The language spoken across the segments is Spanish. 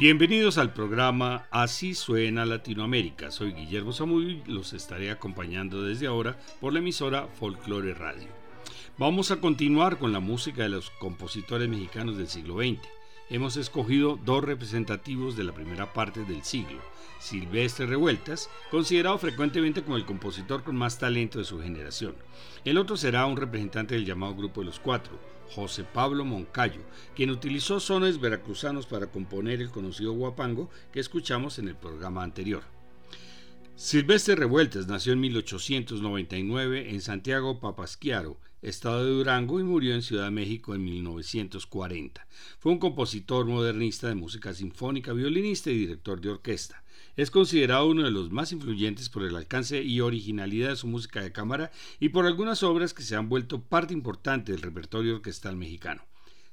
Bienvenidos al programa Así suena Latinoamérica. Soy Guillermo Samuy y los estaré acompañando desde ahora por la emisora Folklore Radio. Vamos a continuar con la música de los compositores mexicanos del siglo XX. Hemos escogido dos representativos de la primera parte del siglo. Silvestre Revueltas, considerado frecuentemente como el compositor con más talento de su generación. El otro será un representante del llamado Grupo de los Cuatro, José Pablo Moncayo, quien utilizó sones veracruzanos para componer el conocido guapango que escuchamos en el programa anterior. Silvestre Revueltas nació en 1899 en Santiago Papasquiaro, estado de Durango, y murió en Ciudad de México en 1940. Fue un compositor modernista de música sinfónica, violinista y director de orquesta. Es considerado uno de los más influyentes por el alcance y originalidad de su música de cámara y por algunas obras que se han vuelto parte importante del repertorio orquestal mexicano.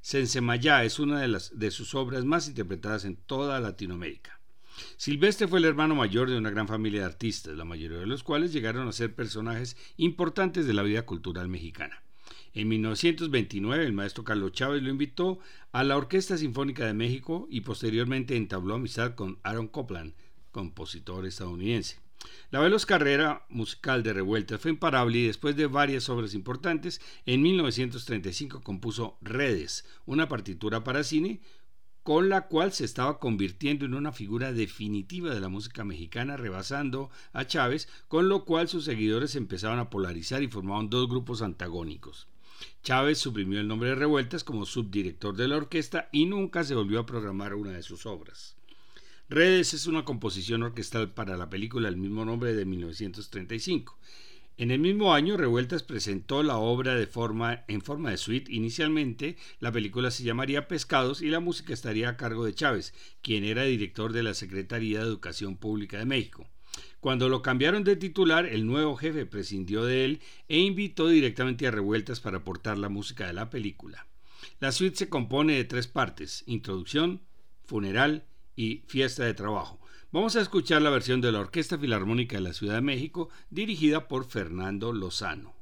Sensemayá es una de, las, de sus obras más interpretadas en toda Latinoamérica. Silvestre fue el hermano mayor de una gran familia de artistas, la mayoría de los cuales llegaron a ser personajes importantes de la vida cultural mexicana. En 1929 el maestro Carlos Chávez lo invitó a la Orquesta Sinfónica de México y posteriormente entabló amistad con Aaron Copland, compositor estadounidense. La veloz carrera musical de Revuelta fue imparable y después de varias obras importantes, en 1935 compuso Redes, una partitura para cine con la cual se estaba convirtiendo en una figura definitiva de la música mexicana, rebasando a Chávez, con lo cual sus seguidores empezaban a polarizar y formaban dos grupos antagónicos. Chávez suprimió el nombre de Revueltas como subdirector de la orquesta y nunca se volvió a programar una de sus obras. Redes es una composición orquestal para la película del mismo nombre de 1935. En el mismo año, Revueltas presentó la obra forma, en forma de suite. Inicialmente, la película se llamaría Pescados y la música estaría a cargo de Chávez, quien era director de la Secretaría de Educación Pública de México. Cuando lo cambiaron de titular, el nuevo jefe prescindió de él e invitó directamente a Revueltas para aportar la música de la película. La suite se compone de tres partes, introducción, funeral y Fiesta de Trabajo. Vamos a escuchar la versión de la Orquesta Filarmónica de la Ciudad de México dirigida por Fernando Lozano.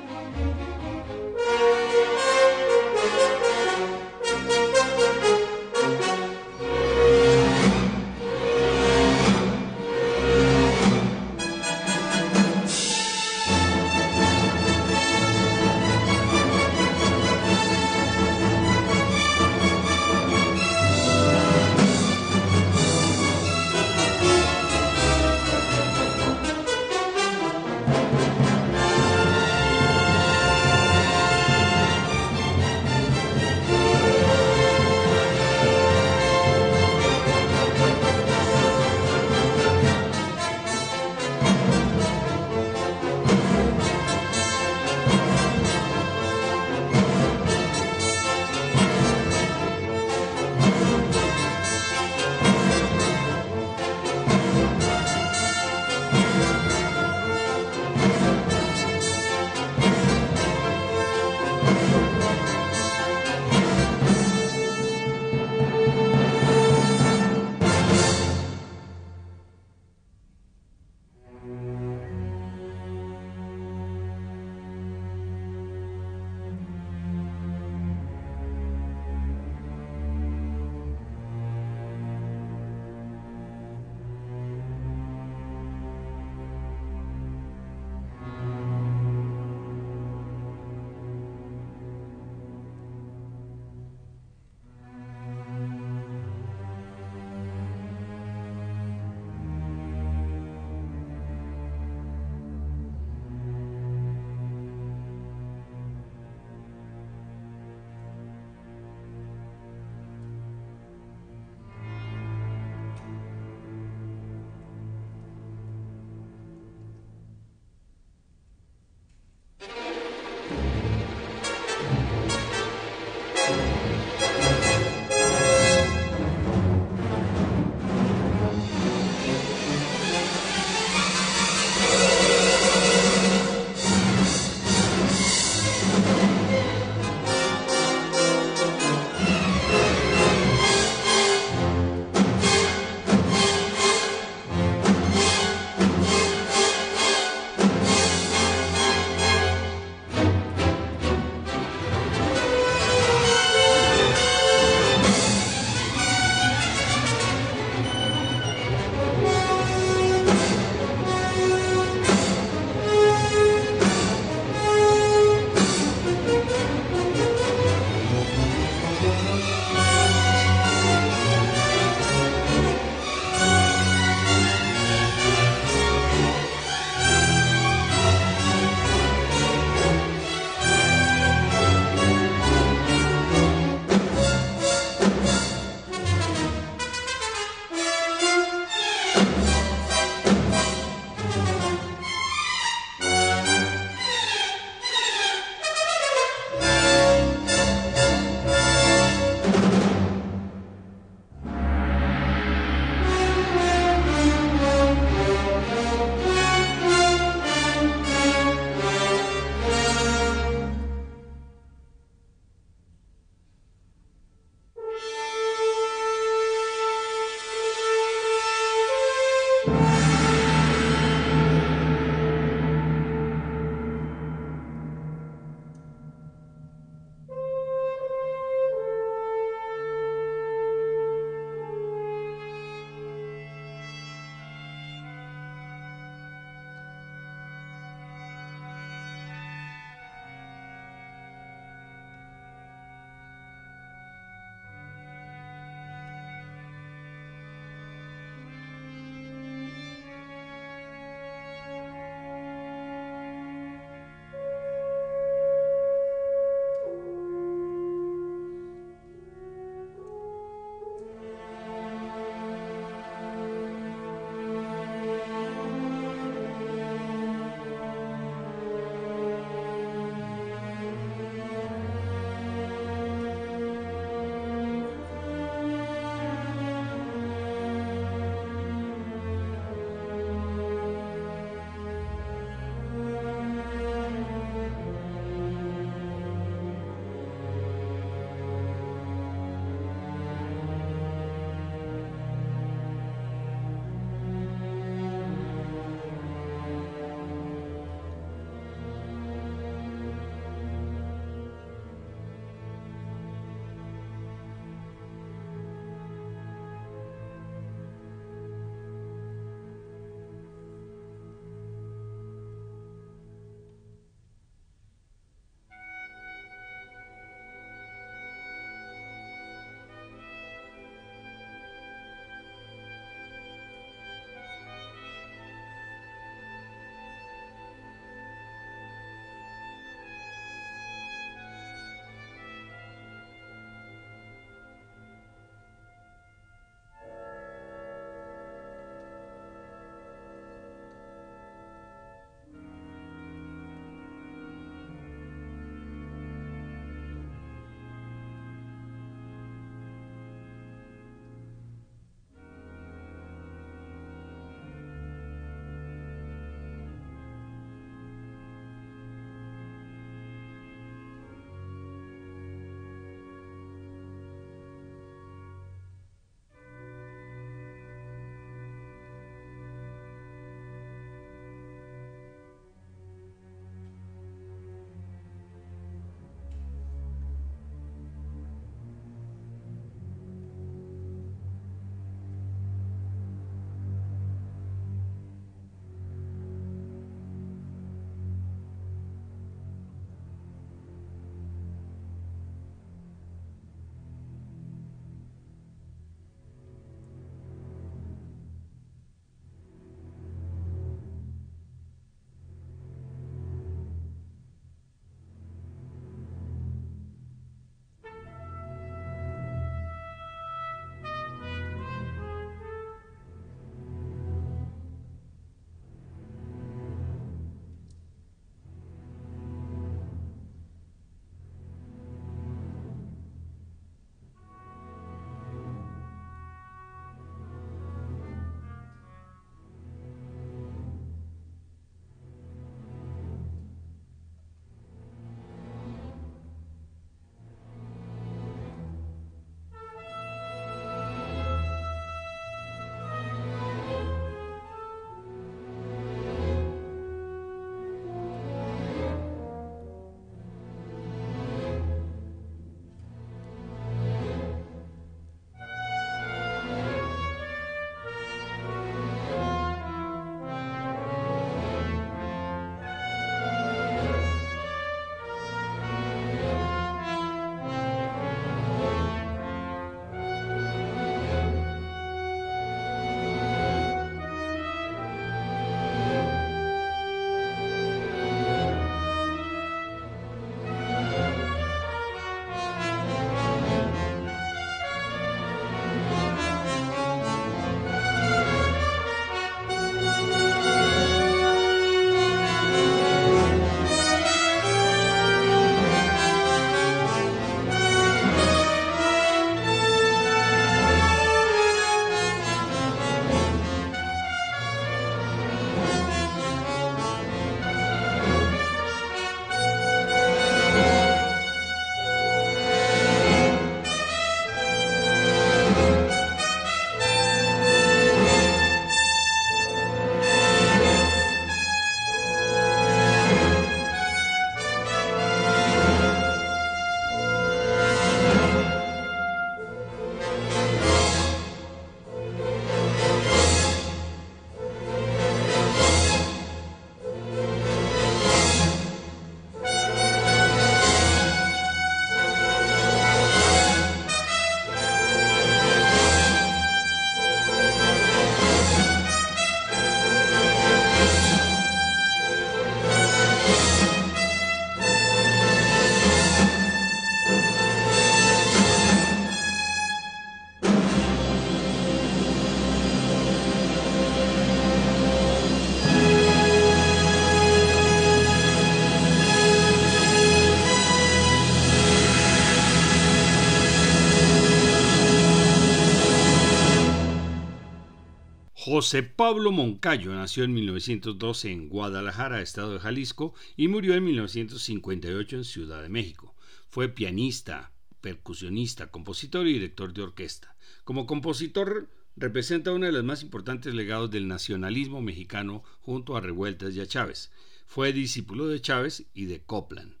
José Pablo Moncayo nació en 1912 en Guadalajara, estado de Jalisco, y murió en 1958 en Ciudad de México. Fue pianista, percusionista, compositor y director de orquesta. Como compositor representa uno de los más importantes legados del nacionalismo mexicano junto a Revueltas y a Chávez. Fue discípulo de Chávez y de Copland.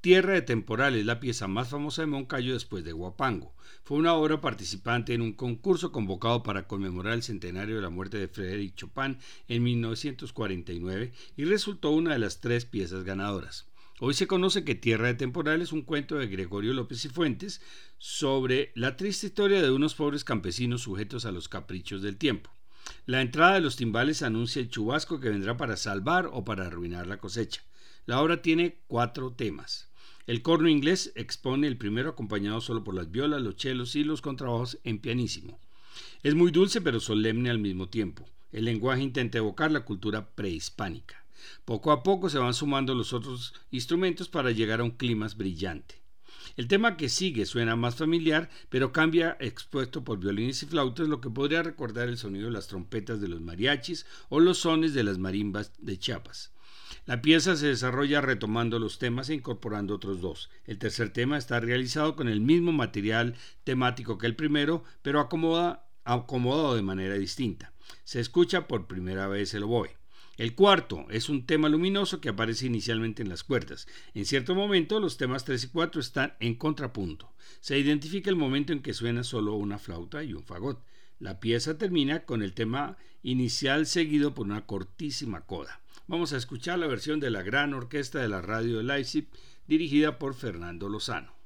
Tierra de Temporal es la pieza más famosa de Moncayo después de Guapango. Fue una obra participante en un concurso convocado para conmemorar el centenario de la muerte de Frédéric Chopin en 1949 y resultó una de las tres piezas ganadoras. Hoy se conoce que Tierra de Temporal es un cuento de Gregorio López y Fuentes sobre la triste historia de unos pobres campesinos sujetos a los caprichos del tiempo. La entrada de los timbales anuncia el chubasco que vendrá para salvar o para arruinar la cosecha. La obra tiene cuatro temas. El corno inglés expone el primero acompañado solo por las violas, los chelos y los contrabajos en pianísimo. Es muy dulce pero solemne al mismo tiempo. El lenguaje intenta evocar la cultura prehispánica. Poco a poco se van sumando los otros instrumentos para llegar a un clima brillante. El tema que sigue suena más familiar, pero cambia expuesto por violines y flautas, lo que podría recordar el sonido de las trompetas de los mariachis o los sones de las marimbas de Chiapas. La pieza se desarrolla retomando los temas e incorporando otros dos. El tercer tema está realizado con el mismo material temático que el primero, pero acomodado de manera distinta. Se escucha por primera vez el oboe. El cuarto es un tema luminoso que aparece inicialmente en las cuerdas. En cierto momento los temas 3 y 4 están en contrapunto. Se identifica el momento en que suena solo una flauta y un fagot. La pieza termina con el tema inicial seguido por una cortísima coda. Vamos a escuchar la versión de la gran orquesta de la radio de Leipzig dirigida por Fernando Lozano.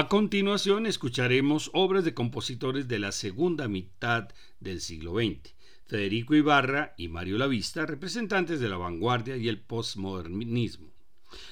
A continuación escucharemos obras de compositores de la segunda mitad del siglo XX. Federico Ibarra y Mario Lavista, representantes de la vanguardia y el postmodernismo.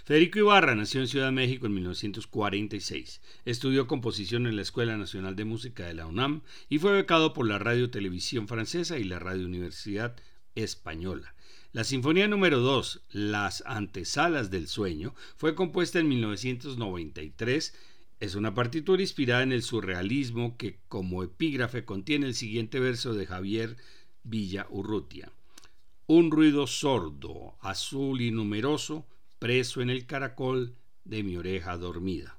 Federico Ibarra nació en Ciudad de México en 1946. Estudió composición en la Escuela Nacional de Música de la UNAM y fue becado por la Radio Televisión Francesa y la Radio Universidad Española. La Sinfonía número 2, Las Antesalas del Sueño, fue compuesta en 1993 es una partitura inspirada en el surrealismo que como epígrafe contiene el siguiente verso de Javier Villa Urrutia. Un ruido sordo, azul y numeroso, preso en el caracol de mi oreja dormida.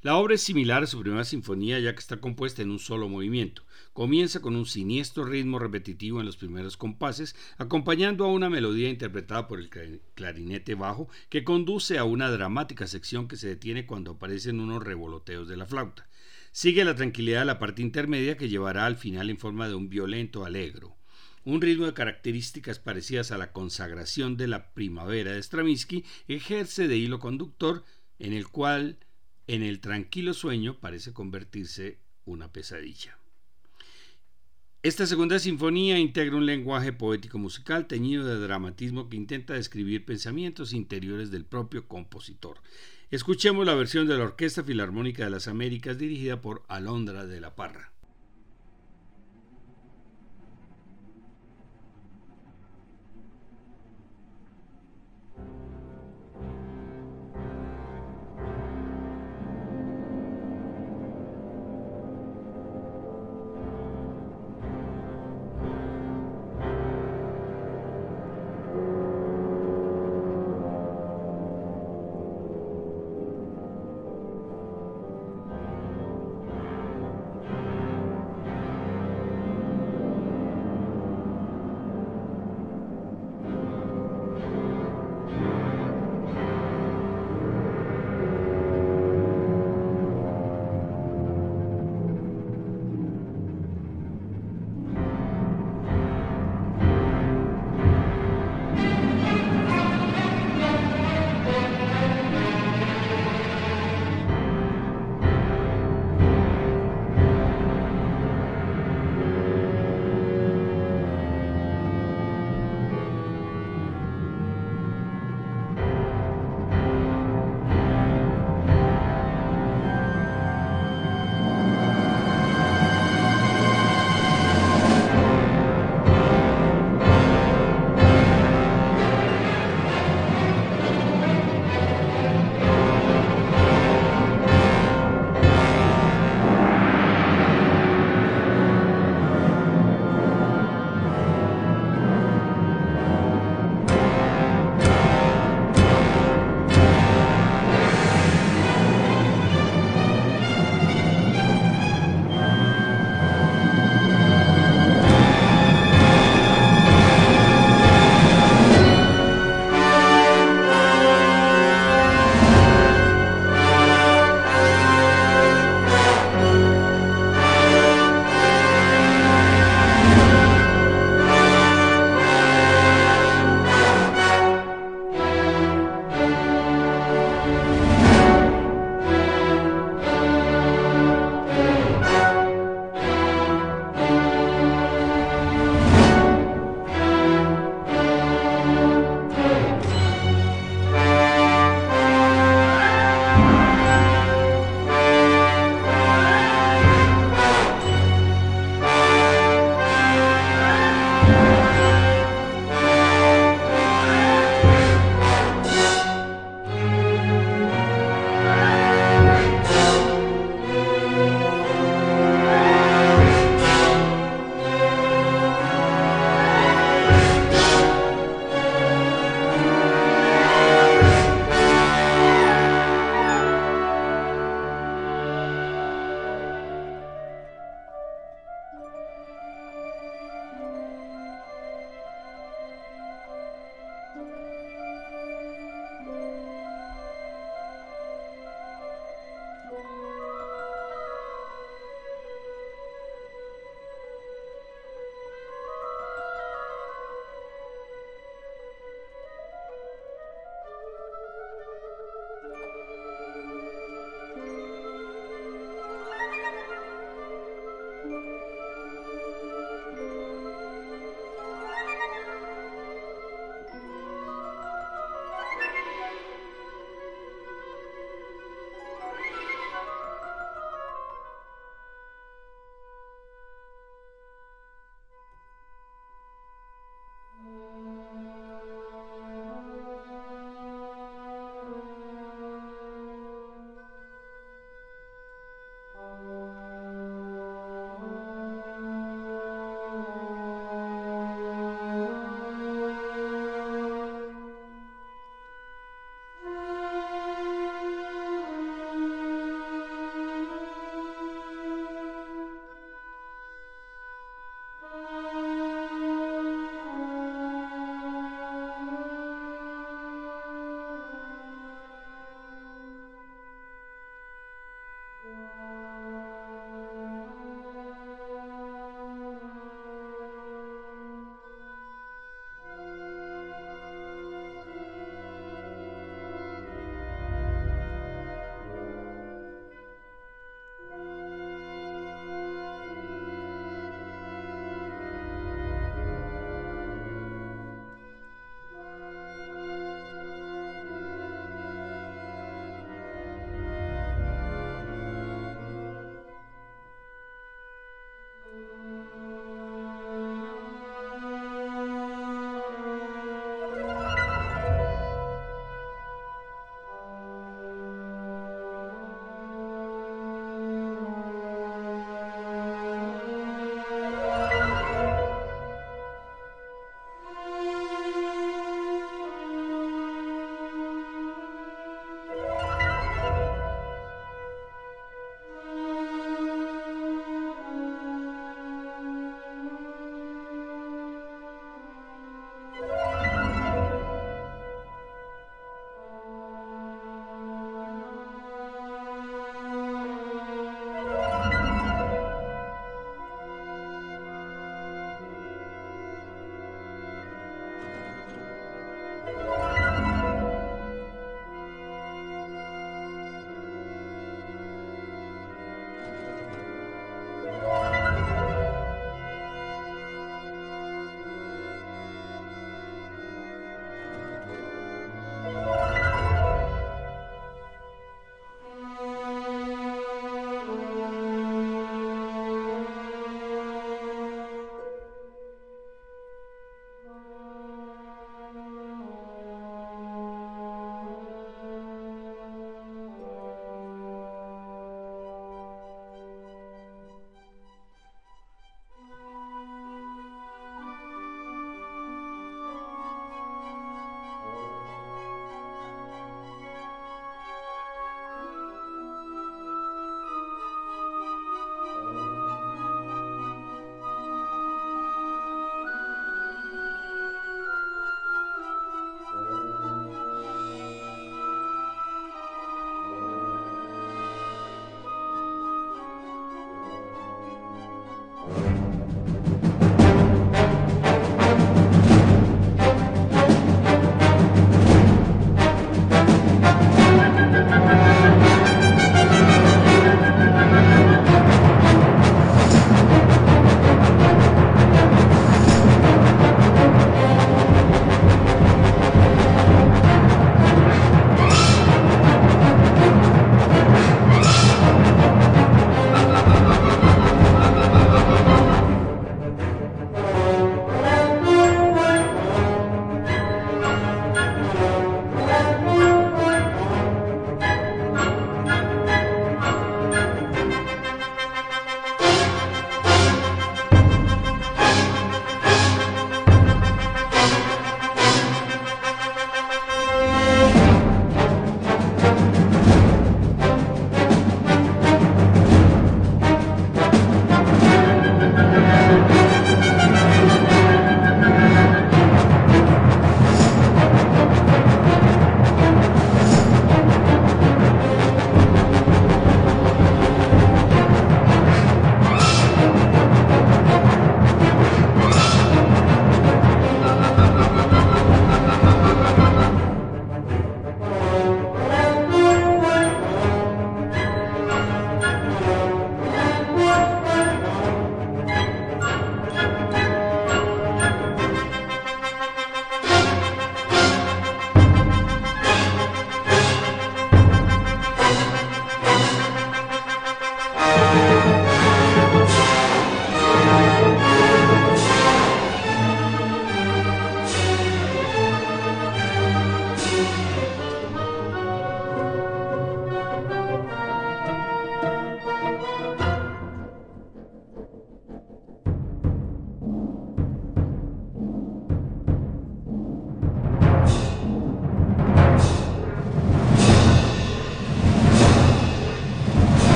La obra es similar a su primera sinfonía ya que está compuesta en un solo movimiento. Comienza con un siniestro ritmo repetitivo en los primeros compases, acompañando a una melodía interpretada por el clarinete bajo que conduce a una dramática sección que se detiene cuando aparecen unos revoloteos de la flauta. Sigue la tranquilidad de la parte intermedia que llevará al final en forma de un violento alegro. Un ritmo de características parecidas a la consagración de la primavera de Stravinsky ejerce de hilo conductor en el cual en el tranquilo sueño parece convertirse una pesadilla. Esta segunda sinfonía integra un lenguaje poético musical teñido de dramatismo que intenta describir pensamientos interiores del propio compositor. Escuchemos la versión de la Orquesta Filarmónica de las Américas dirigida por Alondra de la Parra.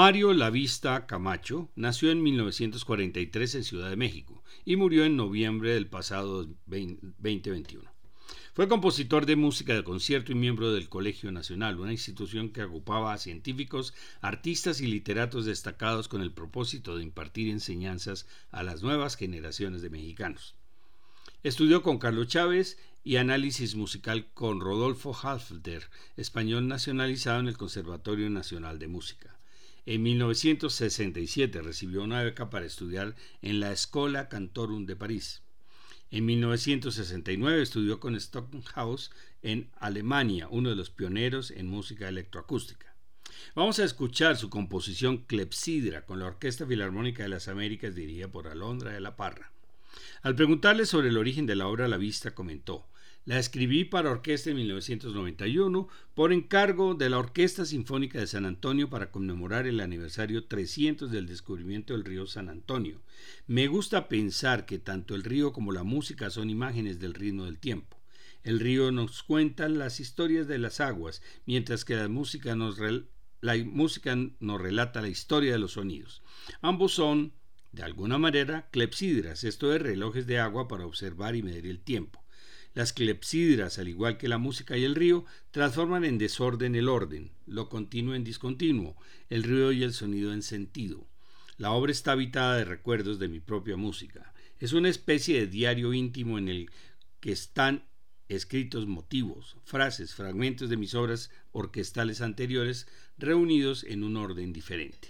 Mario Lavista Camacho nació en 1943 en Ciudad de México y murió en noviembre del pasado 2021. Fue compositor de música de concierto y miembro del Colegio Nacional, una institución que agrupaba a científicos, artistas y literatos destacados con el propósito de impartir enseñanzas a las nuevas generaciones de mexicanos. Estudió con Carlos Chávez y análisis musical con Rodolfo Halfter, español nacionalizado en el Conservatorio Nacional de Música. En 1967 recibió una beca para estudiar en la Escola Cantorum de París. En 1969 estudió con Stockhouse en Alemania, uno de los pioneros en música electroacústica. Vamos a escuchar su composición Clepsidra con la Orquesta Filarmónica de las Américas dirigida por Alondra de la Parra. Al preguntarle sobre el origen de la obra La Vista comentó, la escribí para orquesta en 1991 por encargo de la Orquesta Sinfónica de San Antonio para conmemorar el aniversario 300 del descubrimiento del río San Antonio. Me gusta pensar que tanto el río como la música son imágenes del ritmo del tiempo. El río nos cuenta las historias de las aguas, mientras que la música nos, la música nos relata la historia de los sonidos. Ambos son, de alguna manera, clepsidras, esto es relojes de agua para observar y medir el tiempo. Las clepsidras, al igual que la música y el río, transforman en desorden el orden, lo continuo en discontinuo, el ruido y el sonido en sentido. La obra está habitada de recuerdos de mi propia música. Es una especie de diario íntimo en el que están escritos motivos, frases, fragmentos de mis obras orquestales anteriores reunidos en un orden diferente.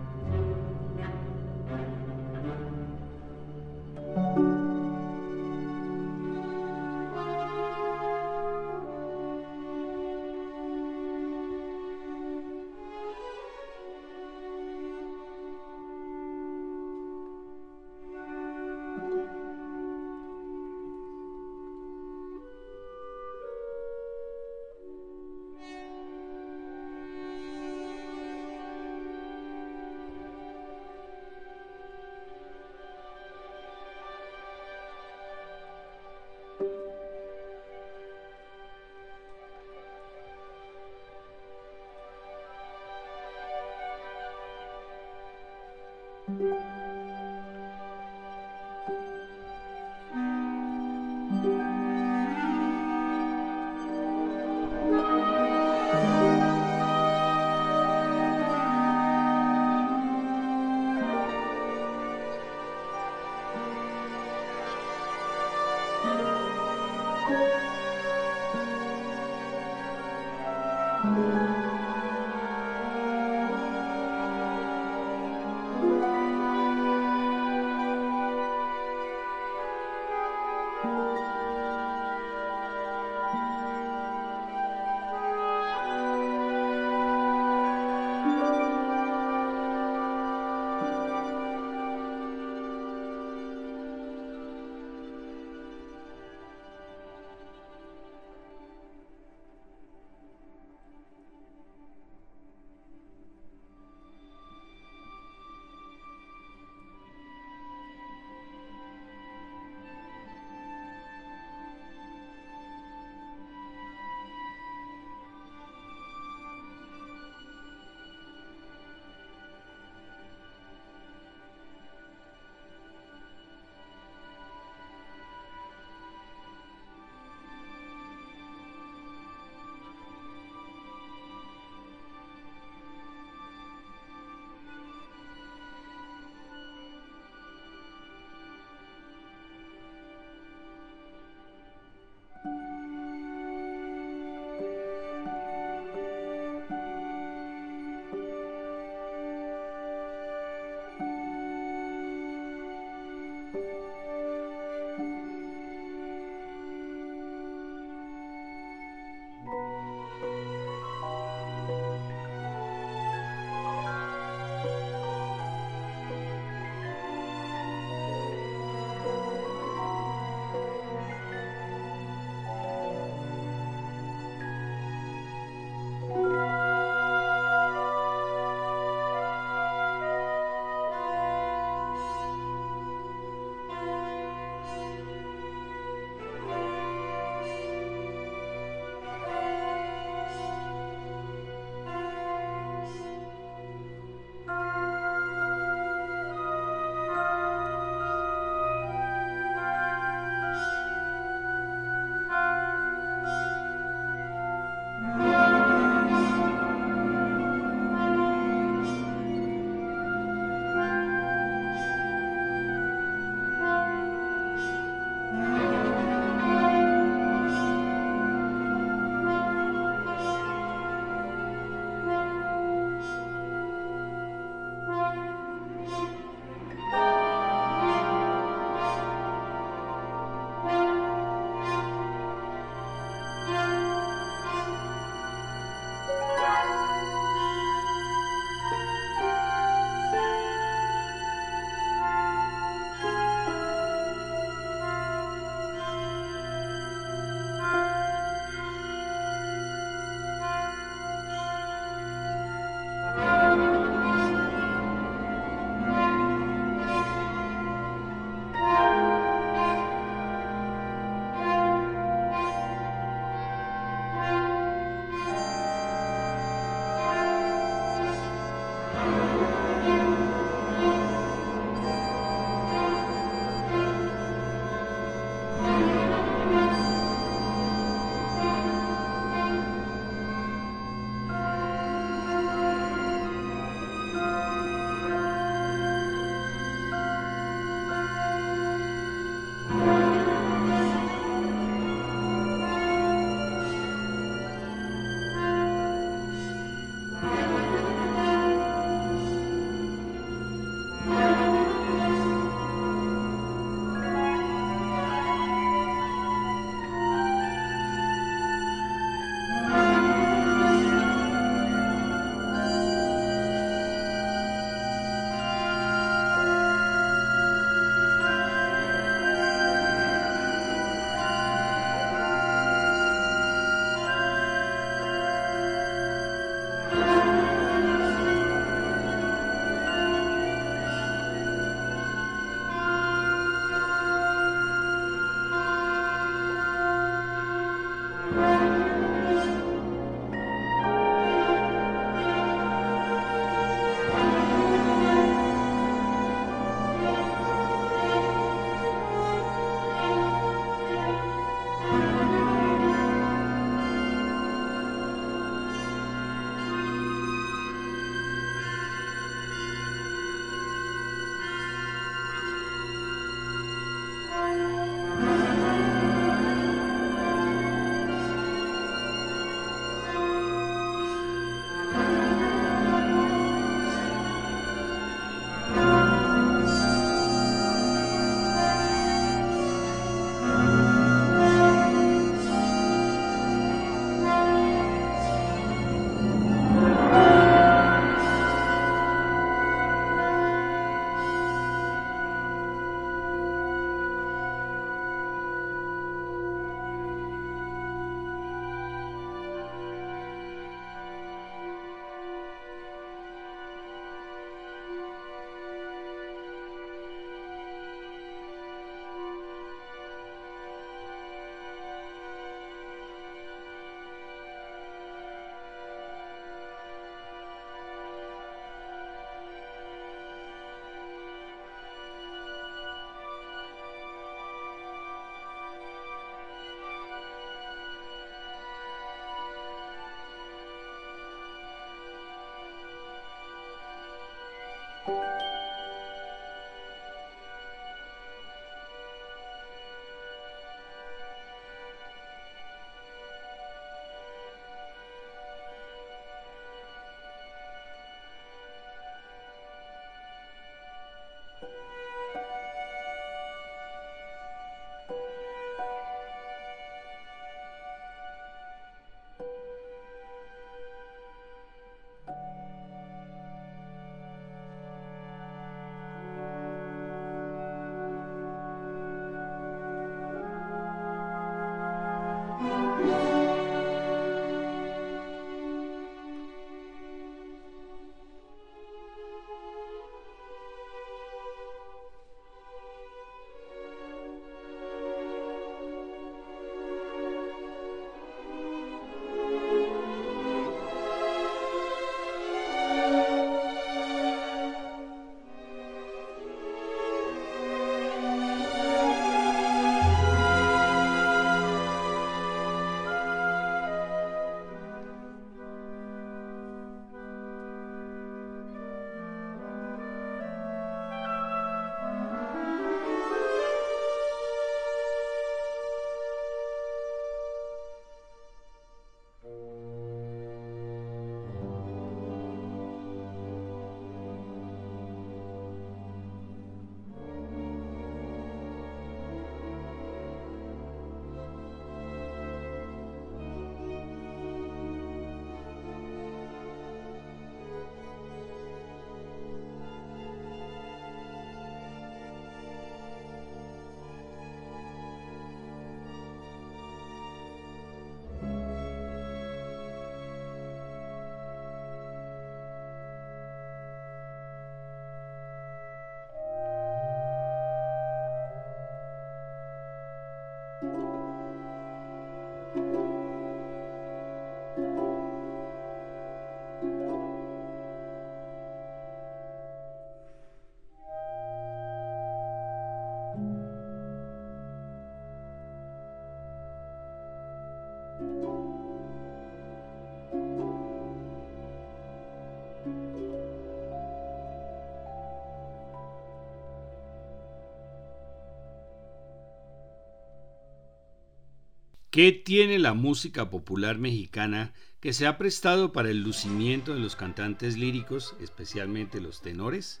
¿Qué tiene la música popular mexicana que se ha prestado para el lucimiento de los cantantes líricos, especialmente los tenores?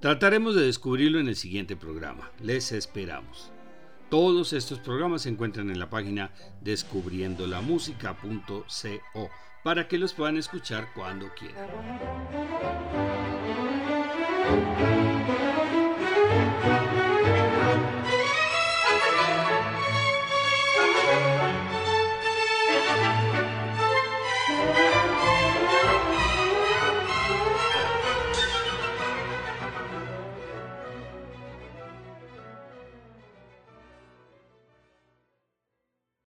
Trataremos de descubrirlo en el siguiente programa. Les esperamos. Todos estos programas se encuentran en la página descubriendolamusica.co para que los puedan escuchar cuando quieran.